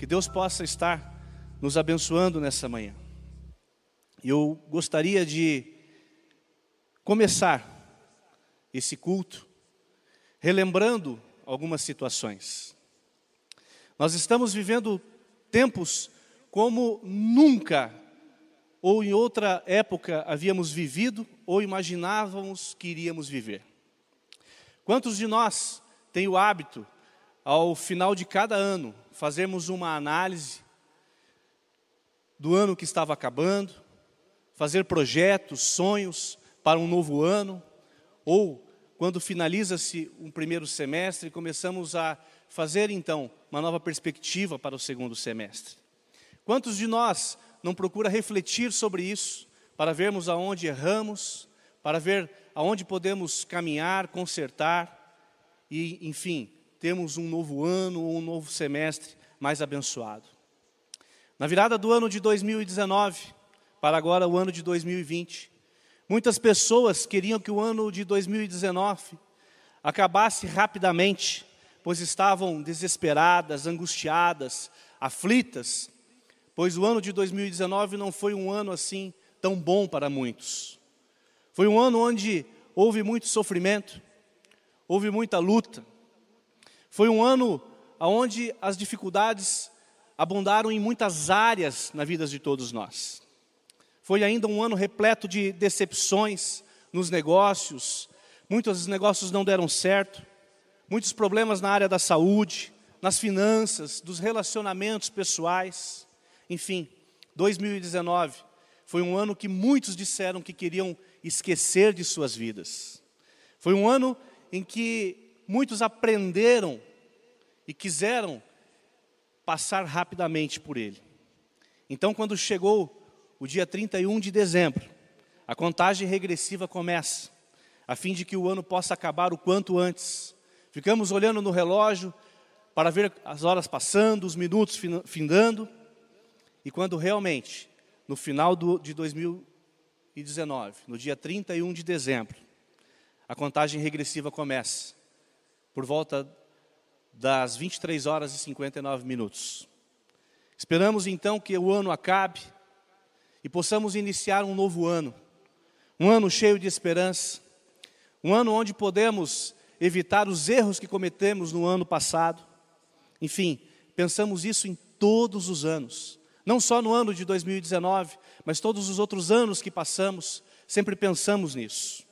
Que Deus possa estar nos abençoando nessa manhã. Eu gostaria de começar esse culto relembrando algumas situações. Nós estamos vivendo tempos como nunca ou em outra época havíamos vivido ou imaginávamos que iríamos viver. Quantos de nós têm o hábito, ao final de cada ano, fazermos uma análise do ano que estava acabando, fazer projetos, sonhos para um novo ano, ou quando finaliza-se um primeiro semestre, começamos a fazer então uma nova perspectiva para o segundo semestre. Quantos de nós não procura refletir sobre isso, para vermos aonde erramos, para ver aonde podemos caminhar, consertar e, enfim, temos um novo ano ou um novo semestre mais abençoado. Na virada do ano de 2019 para agora o ano de 2020, Muitas pessoas queriam que o ano de 2019 acabasse rapidamente, pois estavam desesperadas, angustiadas, aflitas, pois o ano de 2019 não foi um ano assim tão bom para muitos. Foi um ano onde houve muito sofrimento, houve muita luta. Foi um ano onde as dificuldades abundaram em muitas áreas na vida de todos nós. Foi ainda um ano repleto de decepções nos negócios. Muitos negócios não deram certo. Muitos problemas na área da saúde, nas finanças, dos relacionamentos pessoais. Enfim, 2019 foi um ano que muitos disseram que queriam esquecer de suas vidas. Foi um ano em que muitos aprenderam e quiseram passar rapidamente por ele. Então, quando chegou o dia 31 de dezembro, a contagem regressiva começa, a fim de que o ano possa acabar o quanto antes. Ficamos olhando no relógio para ver as horas passando, os minutos findando, e quando realmente, no final do, de 2019, no dia 31 de dezembro, a contagem regressiva começa, por volta das 23 horas e 59 minutos. Esperamos então que o ano acabe, e possamos iniciar um novo ano, um ano cheio de esperança, um ano onde podemos evitar os erros que cometemos no ano passado. Enfim, pensamos isso em todos os anos, não só no ano de 2019, mas todos os outros anos que passamos, sempre pensamos nisso.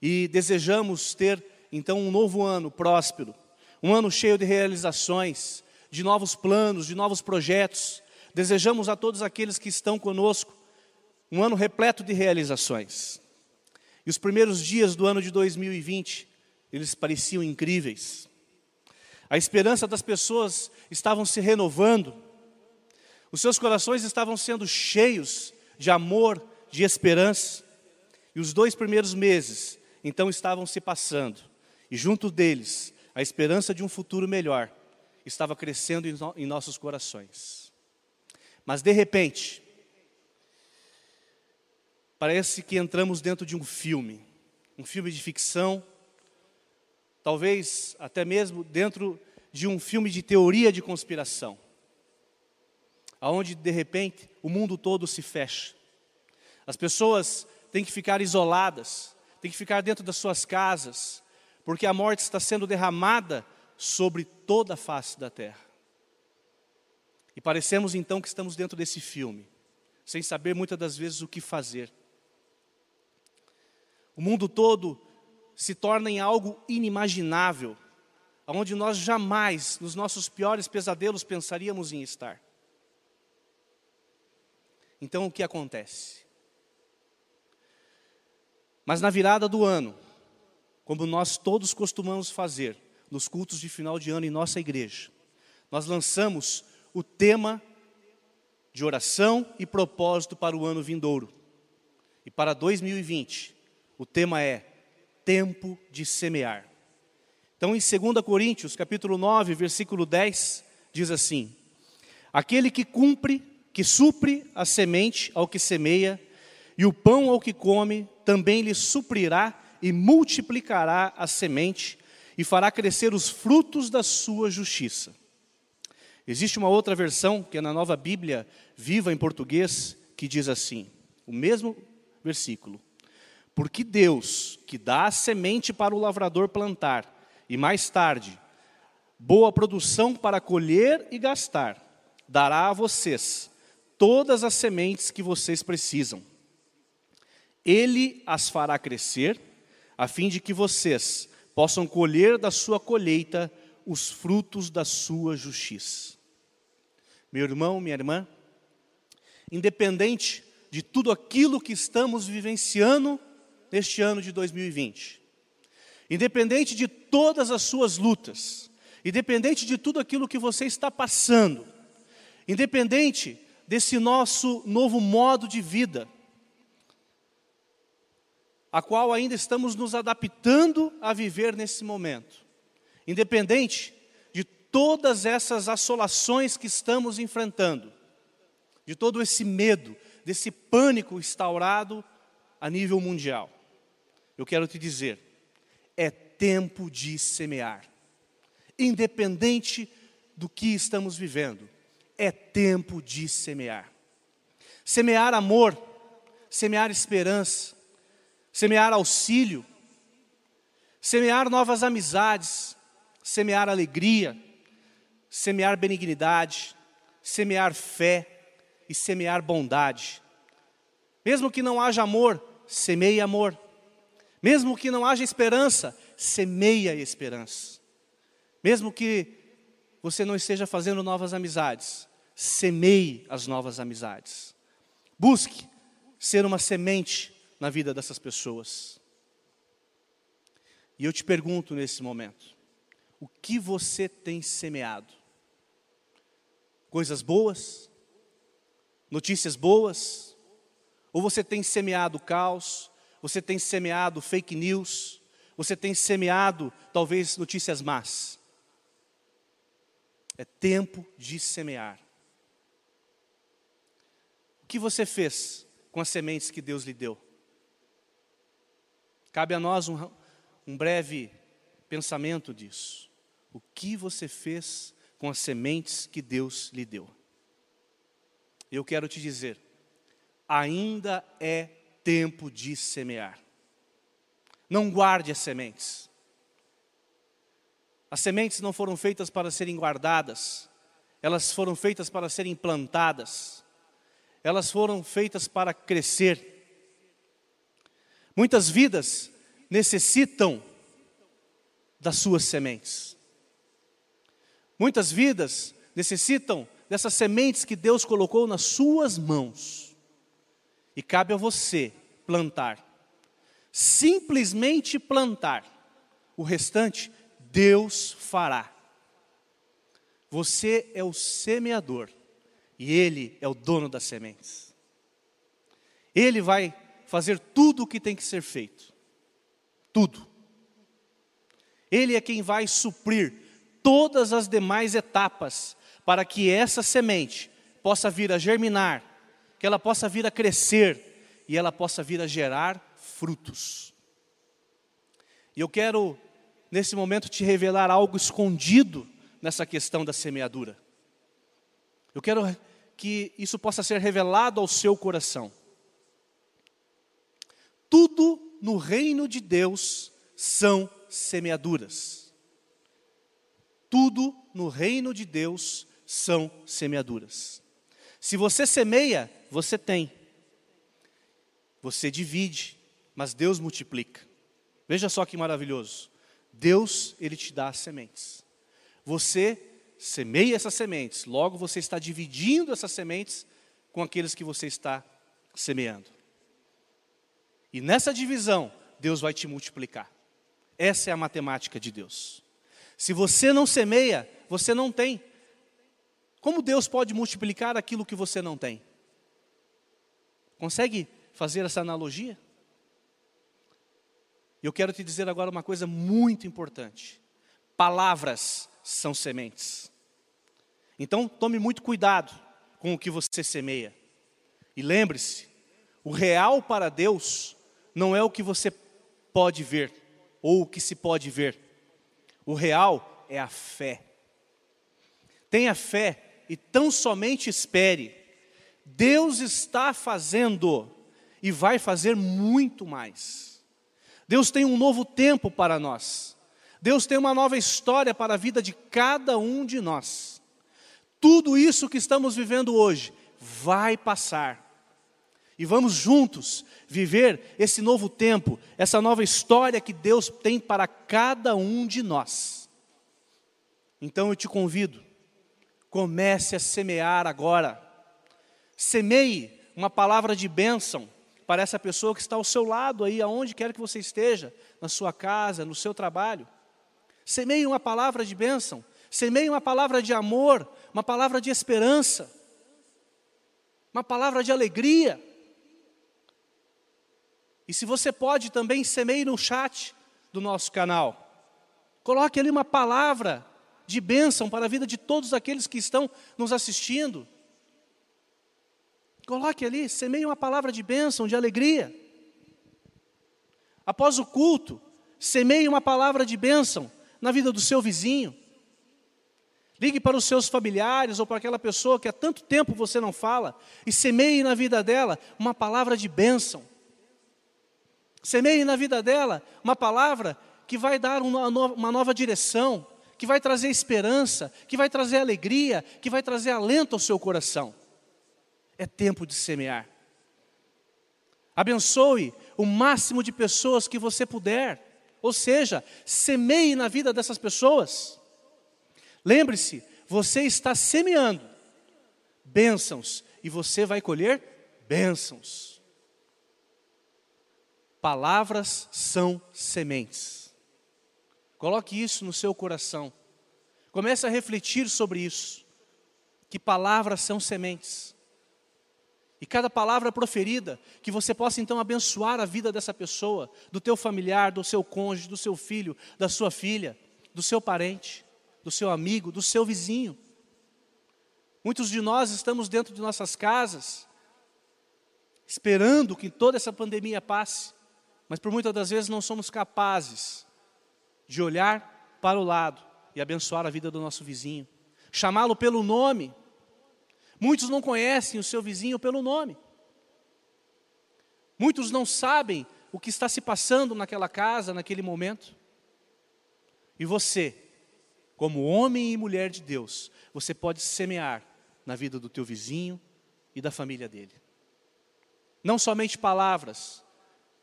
E desejamos ter então um novo ano próspero, um ano cheio de realizações, de novos planos, de novos projetos, Desejamos a todos aqueles que estão conosco um ano repleto de realizações. E os primeiros dias do ano de 2020, eles pareciam incríveis. A esperança das pessoas estavam se renovando. Os seus corações estavam sendo cheios de amor, de esperança. E os dois primeiros meses, então, estavam se passando. E junto deles, a esperança de um futuro melhor estava crescendo em, nossos corações. Mas de repente, parece que entramos dentro de um filme, um filme de ficção, talvez até mesmo dentro de um filme de teoria de conspiração, aonde de repente o mundo todo se fecha. As pessoas têm que ficar isoladas, têm que ficar dentro das suas casas, porque a morte está sendo derramada sobre toda a face da terra. E parecemos então que estamos dentro desse filme, sem saber muitas das vezes o que fazer. O mundo todo se torna em algo inimaginável, onde nós jamais, nos nossos piores pesadelos, pensaríamos em estar. Então o que acontece? Mas na virada do ano, como nós todos costumamos fazer nos cultos de final de ano em nossa igreja, nós lançamos o tema de oração e propósito para o ano vindouro. E para 2020, o tema é tempo de semear. Então, em 2 Coríntios, capítulo 9, versículo 10, diz assim: Aquele que cumpre, que supre a semente ao que semeia, e o pão ao que come, também lhe suprirá e multiplicará a semente e fará crescer os frutos da sua justiça. Existe uma outra versão, que é na nova Bíblia viva em português, que diz assim: o mesmo versículo. Porque Deus, que dá a semente para o lavrador plantar, e mais tarde, boa produção para colher e gastar, dará a vocês todas as sementes que vocês precisam. Ele as fará crescer, a fim de que vocês possam colher da sua colheita os frutos da sua justiça. Meu irmão, minha irmã, independente de tudo aquilo que estamos vivenciando neste ano de 2020, independente de todas as suas lutas, independente de tudo aquilo que você está passando, independente desse nosso novo modo de vida, a qual ainda estamos nos adaptando a viver nesse momento, independente de todas essas assolações que estamos enfrentando, de todo esse medo, desse pânico instaurado a nível mundial. Eu quero te dizer, é tempo de semear. Independente do que estamos vivendo, é tempo de semear. Semear amor, semear esperança, semear auxílio, semear novas amizades, semear alegria, semear benignidade, semear fé e semear bondade. Mesmo que não haja amor, semeie amor. Mesmo que não haja esperança, semeia esperança. Mesmo que você não esteja fazendo novas amizades, semeie as novas amizades. Busque ser uma semente na vida dessas pessoas. E eu te pergunto nesse momento: o que você tem semeado? Coisas boas? Notícias boas? Ou você tem semeado caos? Você tem semeado fake news? Você tem semeado talvez notícias más? É tempo de semear. O que você fez com as sementes que Deus lhe deu? Cabe a nós um, um breve pensamento disso. O que você fez com as sementes que Deus lhe deu? Eu quero te dizer, ainda é tempo de semear. Não guarde as sementes. As sementes não foram feitas para serem guardadas, elas foram feitas para serem plantadas, elas foram feitas para crescer. Muitas vidas necessitam das suas sementes. Muitas vidas necessitam dessas sementes que Deus colocou nas suas mãos. E cabe a você plantar. Simplesmente plantar. O restante, Deus fará. Você é o semeador e Ele é o dono das sementes. Ele vai fazer tudo o que tem que ser feito. Tudo. Ele é quem vai suprir todas as demais etapas para que essa semente possa vir a germinar, que ela possa vir a crescer e ela possa vir a gerar frutos. E eu quero, nesse momento, te revelar algo escondido nessa questão da semeadura. Eu quero que isso possa ser revelado ao seu coração. Tudo no reino de Deus são semeaduras. Tudo no reino de Deus são semeaduras. Se você semeia, você tem. Você divide, mas Deus multiplica. Veja só que maravilhoso. Deus, Ele te dá as sementes. Você semeia essas sementes, logo você está dividindo essas sementes com aqueles que você está semeando. E nessa divisão, Deus vai te multiplicar. Essa é a matemática de Deus. Se você não semeia, você não tem. Como Deus pode multiplicar aquilo que você não tem? Consegue fazer essa analogia? Eu quero te dizer agora uma coisa muito importante: palavras são sementes. Então, tome muito cuidado com o que você semeia. E lembre-se: o real para Deus não é o que você pode ver ou o que se pode ver. O real é a fé. Tenha fé e tão somente espere. Deus está fazendo e vai fazer muito mais. Deus tem um novo tempo para nós. Deus tem uma nova história para a vida de cada um de nós. Tudo isso que estamos vivendo hoje vai passar. E vamos juntos viver esse novo tempo, essa nova história que Deus tem para cada um de nós. Então eu te convido, comece a semear agora. Semeie uma palavra de bênção para essa pessoa que está ao seu lado aí, aonde quer que você esteja, na sua casa, no seu trabalho. Semeie uma palavra de bênção, semeie uma palavra de amor, uma palavra de esperança, uma palavra de alegria. E se você pode também, semeie no chat do nosso canal. Coloque ali uma palavra de bênção para a vida de todos aqueles que estão nos assistindo. Coloque ali, semeie uma palavra de bênção, de alegria. Após o culto, semeie uma palavra de bênção na vida do seu vizinho. Ligue para os seus familiares ou para aquela pessoa que há tanto tempo você não fala e semeie na vida dela uma palavra de bênção. Semeie na vida dela uma palavra que vai dar uma nova, direção, que vai trazer esperança, que vai trazer alegria, que vai trazer alento ao seu coração. É tempo de semear. Abençoe o máximo de pessoas que você puder. Ou seja, semeie na vida dessas pessoas. Lembre-se, você está semeando bênçãos e você vai colher bênçãos. Palavras são sementes. Coloque isso no seu coração. Comece a refletir sobre isso. Que palavras são sementes. E cada palavra proferida, que você possa então abençoar a vida dessa pessoa, do teu familiar, do seu cônjuge, do seu filho, da sua filha, do seu parente, do seu amigo, do seu vizinho. Muitos de nós estamos dentro de nossas casas, esperando que toda essa pandemia passe mas por muitas das vezes não somos capazes de olhar para o lado e abençoar a vida do nosso vizinho, chamá-lo pelo nome. Muitos não conhecem o seu vizinho pelo nome. Muitos não sabem o que está se passando naquela casa, naquele momento. E você, como homem e mulher de Deus, você pode semear na vida do teu vizinho e da família dele. Não somente palavras,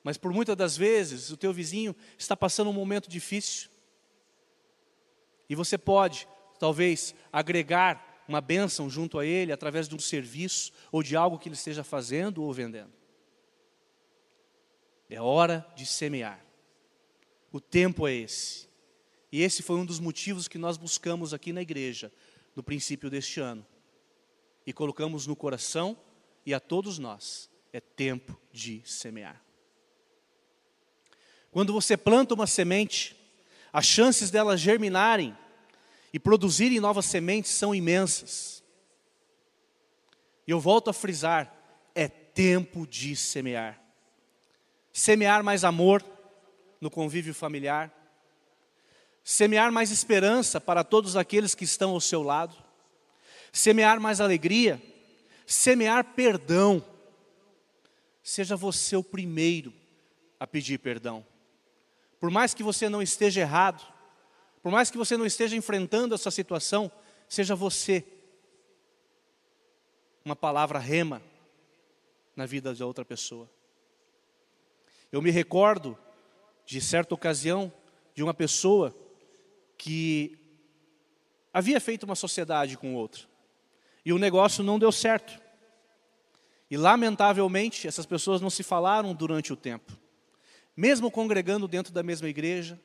mas por muitas das vezes o teu vizinho está passando um momento difícil. E você pode, talvez, agregar uma bênção junto a ele através de um serviço ou de algo que ele esteja fazendo ou vendendo. É hora de semear. O tempo é esse. E esse foi um dos motivos que nós buscamos aqui na igreja, no princípio deste ano. E colocamos no coração e a todos nós: é tempo de semear. Quando você planta uma semente, as chances delas germinarem e produzirem novas sementes são imensas. E eu volto a frisar: é tempo de semear. Semear mais amor no convívio familiar, semear mais esperança para todos aqueles que estão ao seu lado, semear mais alegria, semear perdão. Seja você o primeiro a pedir perdão. Por mais que você não esteja errado, por mais que você não esteja enfrentando essa situação, seja você uma palavra rema na vida de outra pessoa. Eu me recordo de certa ocasião de uma pessoa que havia feito uma sociedade com outra e o negócio não deu certo. E lamentavelmente essas pessoas não se falaram durante o tempo mesmo congregando dentro da mesma igreja,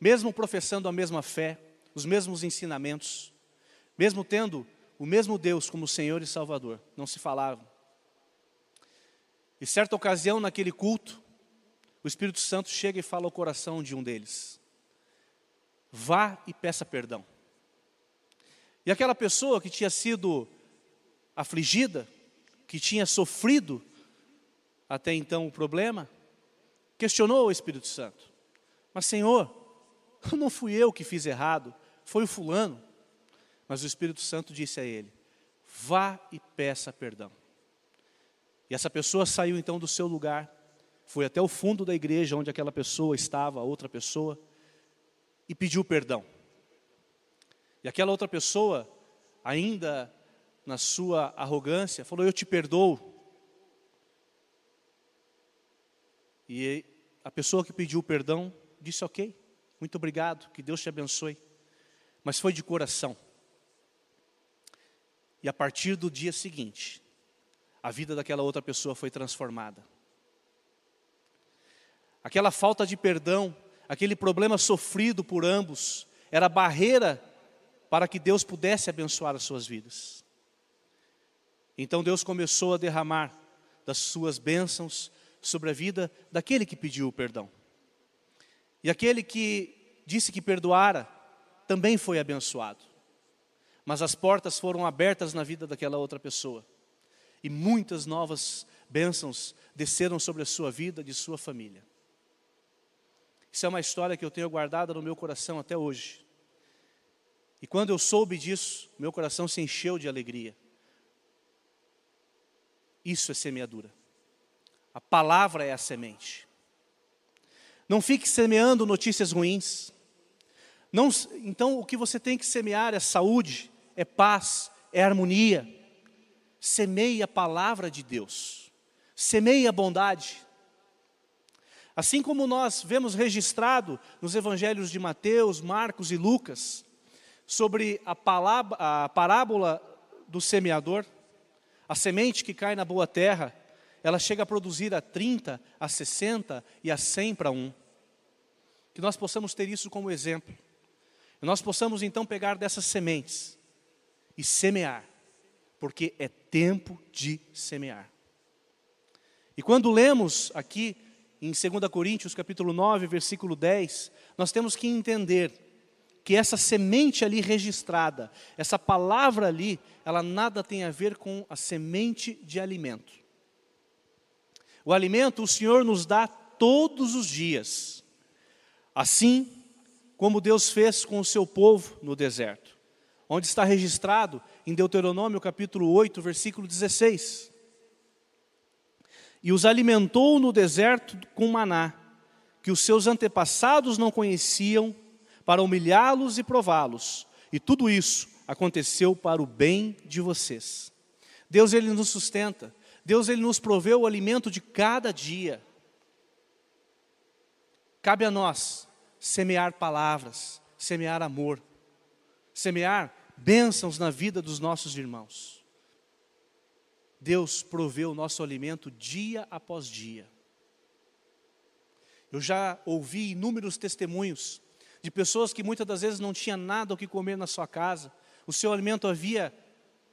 mesmo professando a mesma fé, os mesmos ensinamentos, mesmo tendo o mesmo Deus como Senhor e Salvador, não se falavam. E certa ocasião, naquele culto, o Espírito Santo chega e fala ao coração de um deles: Vá e peça perdão. E aquela pessoa que tinha sido afligida, que tinha sofrido até então o problema, questionou o Espírito Santo: Mas, Senhor, não fui eu que fiz errado, foi o fulano. Mas o Espírito Santo disse a ele: Vá e peça perdão. E essa pessoa saiu então do seu lugar, foi até o fundo da igreja onde aquela pessoa estava, outra pessoa, e pediu perdão. E aquela outra pessoa, ainda na sua arrogância, falou: Eu te perdoo. E a pessoa que pediu perdão disse: Ok, muito obrigado, que Deus te abençoe. Mas foi de coração. E a partir do dia seguinte, a vida daquela outra pessoa foi transformada. Aquela falta de perdão, aquele problema sofrido por ambos, era barreira para que Deus pudesse abençoar as suas vidas. Então Deus começou a derramar das suas bênçãos sobre a vida daquele que pediu o perdão. E aquele que disse que perdoara também foi abençoado. Mas as portas foram abertas na vida daquela outra pessoa e muitas novas bênçãos desceram sobre a sua vida, de sua família. Isso é uma história que eu tenho guardada no meu coração até hoje. E quando eu soube disso, meu coração se encheu de alegria. Isso é semeadura. A palavra é a semente. Não fique semeando notícias ruins. Não, então, o que você tem que semear é saúde, é paz, é harmonia semeie a palavra de Deus, semeie a bondade. Assim como nós vemos registrado nos evangelhos de Mateus, Marcos e Lucas, sobre a, palavra, a parábola do semeador, a semente que cai na boa terra, ela chega a produzir a 30, a 60 e a 100 para um. Que nós possamos ter isso como exemplo. E nós possamos então pegar dessas sementes e semear porque é tempo de semear. E quando lemos aqui em 2 Coríntios capítulo 9, versículo 10, nós temos que entender que essa semente ali registrada, essa palavra ali, ela nada tem a ver com a semente de alimento. O alimento o Senhor nos dá todos os dias, assim como Deus fez com o seu povo no deserto onde está registrado em Deuteronômio capítulo 8, versículo 16. E os alimentou no deserto com maná, que os seus antepassados não conheciam, para humilhá-los e prová-los. E tudo isso aconteceu para o bem de vocês. Deus ele nos sustenta. Deus ele nos proveu o alimento de cada dia. Cabe a nós semear palavras, semear amor, semear bênçãos na vida dos nossos irmãos. Deus proveu o nosso alimento dia após dia. Eu já ouvi inúmeros testemunhos de pessoas que muitas das vezes não tinham nada o que comer na sua casa, o seu alimento havia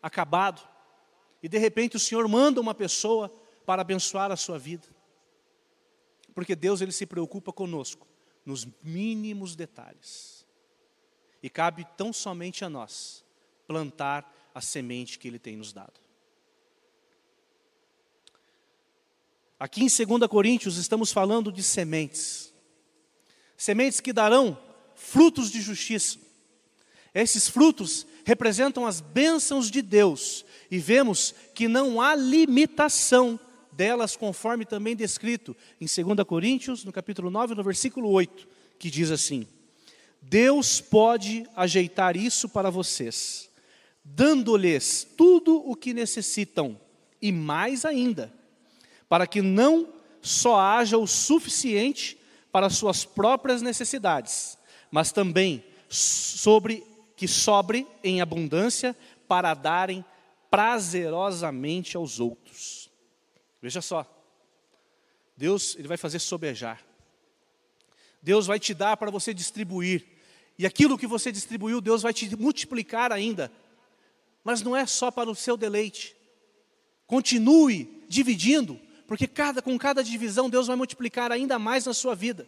acabado, e de repente o Senhor manda uma pessoa para abençoar a sua vida. Porque Deus ele se preocupa conosco nos mínimos detalhes. E cabe tão somente a nós plantar a semente que Ele tem nos dado. Aqui em 2 Coríntios estamos falando de sementes. Sementes que darão frutos de justiça. Esses frutos representam as bênçãos de Deus e vemos que não há limitação delas, conforme também descrito em 2 Coríntios, no capítulo 9, no versículo 8, que diz assim: Deus pode ajeitar isso para vocês, dando-lhes tudo o que necessitam e mais ainda, para que não só haja o suficiente para suas próprias necessidades, mas também sobre que sobre em abundância para darem prazerosamente aos outros. Veja só. Deus, ele vai fazer sobejar. Deus vai te dar para você distribuir. E aquilo que você distribuiu, Deus vai te multiplicar ainda Mas não é só para o seu deleite. Continue dividindo, porque cada, com cada divisão Deus vai multiplicar ainda mais na sua vida.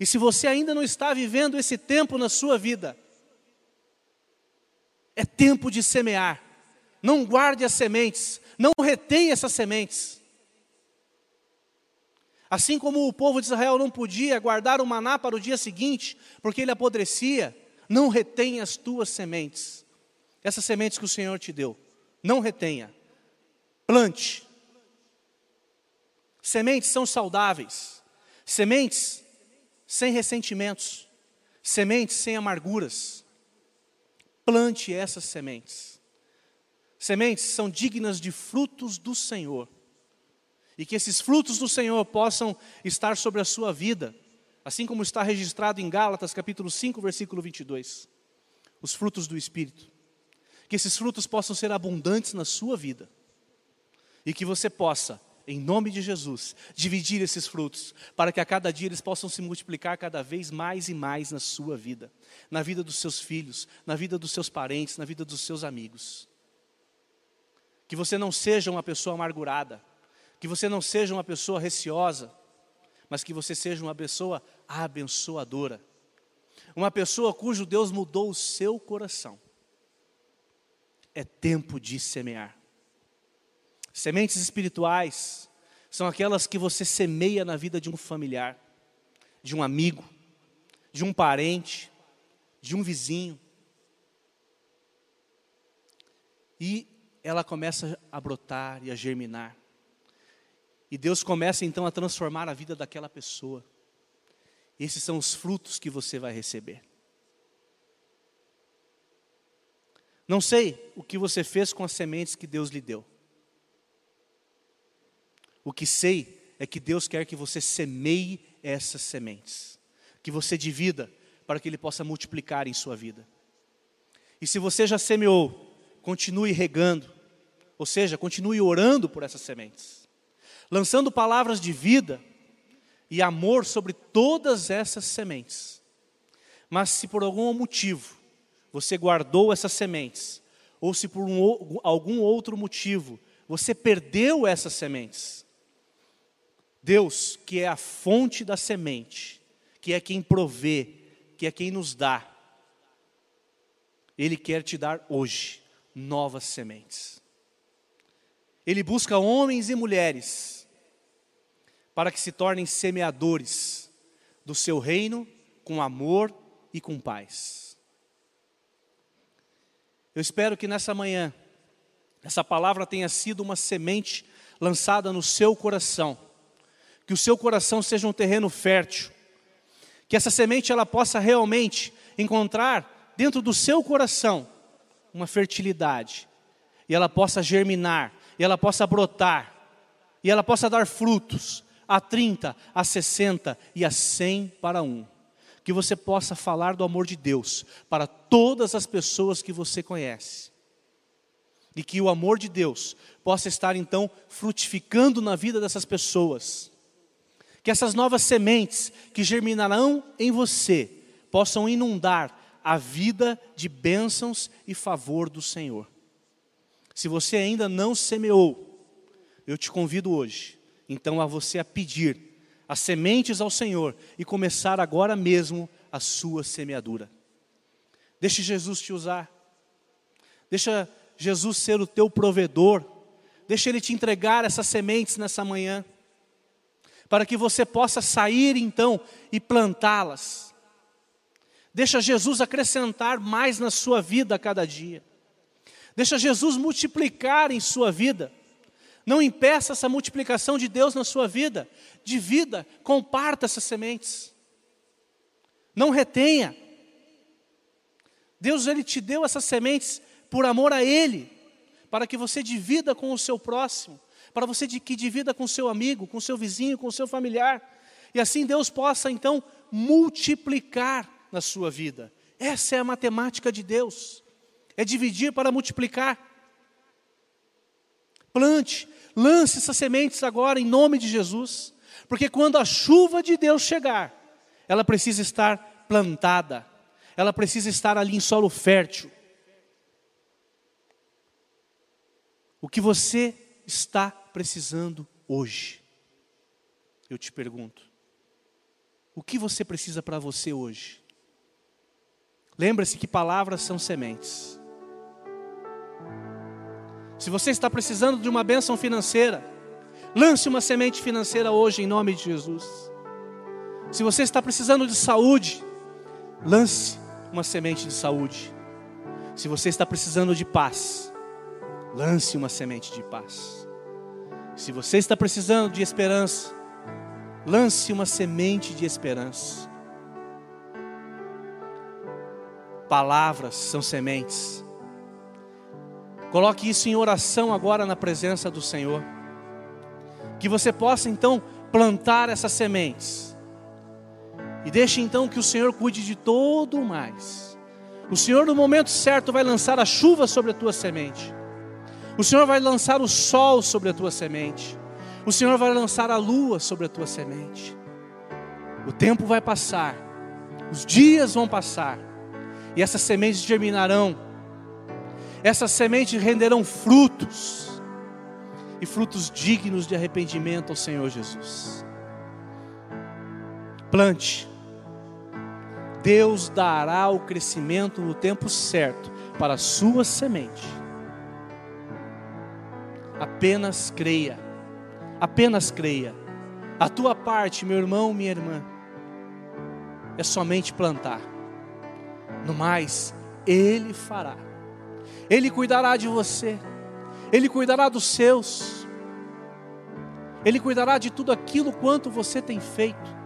E se você ainda não está vivendo esse tempo na sua vida, é tempo de semear. Não guarde as sementes, não retenha essas sementes. Assim como o povo de Israel não podia guardar o maná para o dia seguinte, porque ele apodrecia, não retenha as tuas sementes. Essas sementes que o Senhor te deu, não retenha. Plante. Sementes são saudáveis. Sementes sem ressentimentos. Sementes sem amarguras. Plante essas sementes. Sementes são dignas de frutos do Senhor e que esses frutos do Senhor possam estar sobre a sua vida, assim como está registrado em Gálatas capítulo 5, versículo 22. Os frutos do Espírito. Que esses frutos possam ser abundantes na sua vida. E que você possa, em nome de Jesus, dividir esses frutos, para que a cada dia eles possam se multiplicar cada vez mais e mais na sua vida, na vida dos seus filhos, na vida dos seus parentes, na vida dos seus amigos. Que você não seja uma pessoa amargurada, que você não seja uma pessoa receosa, mas que você seja uma pessoa abençoadora. Uma pessoa cujo Deus mudou o seu coração. É tempo de semear. Sementes espirituais são aquelas que você semeia na vida de um familiar, de um amigo, de um parente, de um vizinho. E ela começa a brotar e a germinar. E Deus começa então a transformar a vida daquela pessoa. Esses são os frutos que você vai receber. Não sei o que você fez com as sementes que Deus lhe deu. O que sei é que Deus quer que você semeie essas sementes, que você divida para que Ele possa multiplicar em sua vida. E se você já semeou, continue regando, ou seja, continue orando por essas sementes lançando palavras de vida e amor sobre todas essas sementes. Mas se por algum motivo você guardou essas sementes, ou se por um, algum outro motivo você perdeu essas sementes, Deus, que é a fonte da semente, que é quem provê, que é quem nos dá, Ele quer te dar hoje novas sementes. Ele busca homens e mulheres para que se tornem semeadores do seu reino com amor e com paz. Eu espero que nessa manhã, essa palavra tenha sido uma semente lançada no seu coração, que o seu coração seja um terreno fértil, que essa semente ela possa realmente encontrar dentro do seu coração uma fertilidade, e ela possa germinar, e ela possa brotar, e ela possa dar frutos, a 30, a 60 e a 100 para um. Que você possa falar do amor de Deus para todas as pessoas que você conhece. E que o amor de Deus possa estar então frutificando na vida dessas pessoas. Que essas novas sementes que germinarão em você possam inundar a vida de bênçãos e favor do Senhor. Se você ainda não semeou, eu te convido hoje então a você a pedir as sementes ao Senhor e começar agora mesmo a sua semeadura. Deixe Jesus te usar. Deixa Jesus ser o teu provedor. Deixa Ele te entregar essas sementes nessa manhã. Para que você possa sair então e plantá-las. Deixa Jesus acrescentar mais na sua vida a cada dia. Deixa Jesus multiplicar em sua vida. Não impeça essa multiplicação de Deus na sua vida. De vida, comparta essas sementes. Não retenha. Deus ele te deu essas sementes por amor a ele, para que você divida com o seu próximo, para você que divida com o seu amigo, com o seu vizinho, com o seu familiar, e assim Deus possa então multiplicar na sua vida. Essa é a matemática de Deus. É dividir para multiplicar. Plante, Lance essas sementes agora em nome de Jesus, porque quando a chuva de Deus chegar, ela precisa estar plantada, ela precisa estar ali em solo fértil. O que você está precisando hoje? Eu te pergunto. O que você precisa para você hoje? Lembre-se que palavras são sementes. Se você está precisando de uma bênção financeira, lance uma semente financeira hoje em nome de Jesus. Se você está precisando de saúde, lance uma semente de saúde. Se você está precisando de paz, lance uma semente de paz. Se você está precisando de esperança, lance uma semente de esperança. Palavras são sementes. Coloque isso em oração agora na presença do Senhor. Que você possa então plantar essas sementes. E deixe então que o Senhor cuide de todo o mais. O Senhor, no momento certo, vai lançar a chuva sobre a tua semente. O Senhor vai lançar o sol sobre a tua semente. O Senhor vai lançar a lua sobre a tua semente. O tempo vai passar, os dias vão passar, e essas sementes germinarão, essas sementes renderão frutos, e frutos dignos de arrependimento ao Senhor Jesus. Plante, Deus dará o crescimento no tempo certo para a sua semente. Apenas creia, apenas creia. A tua parte, meu irmão, minha irmã, é somente plantar. No mais, Ele fará. Ele cuidará de você. Ele cuidará dos seus. Ele cuidará de tudo aquilo quanto você tem feito.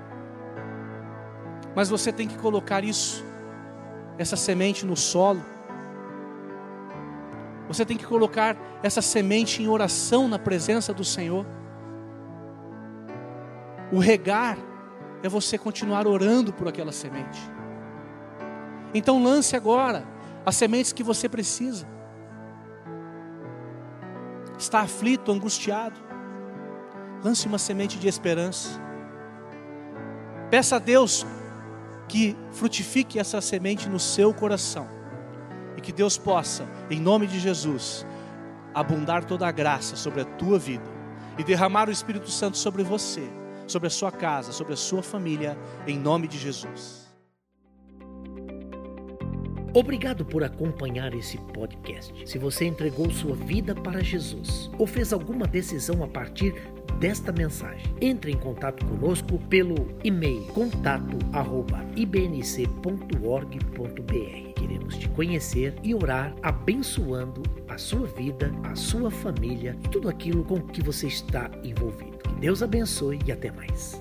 Mas você tem que colocar isso, essa semente no solo. Você tem que colocar essa semente em oração na presença do Senhor. O regar é você continuar orando por aquela semente. Então lance agora as sementes que você precisa. Está aflito, angustiado. Lance uma semente de esperança. Peça a Deus que frutifique essa semente no seu coração. E que Deus possa, em nome de Jesus, abundar toda a graça sobre a tua vida e derramar o Espírito Santo sobre você sobre a sua casa, sobre a sua família, em nome de Jesus. Obrigado por acompanhar esse podcast. Se você entregou sua vida para Jesus ou fez alguma decisão a partir desta mensagem, entre em contato conosco pelo e-mail contato@ibnc.org.br. Queremos te conhecer e orar abençoando a sua vida, a sua família e tudo aquilo com que você está envolvido. Deus abençoe e até mais.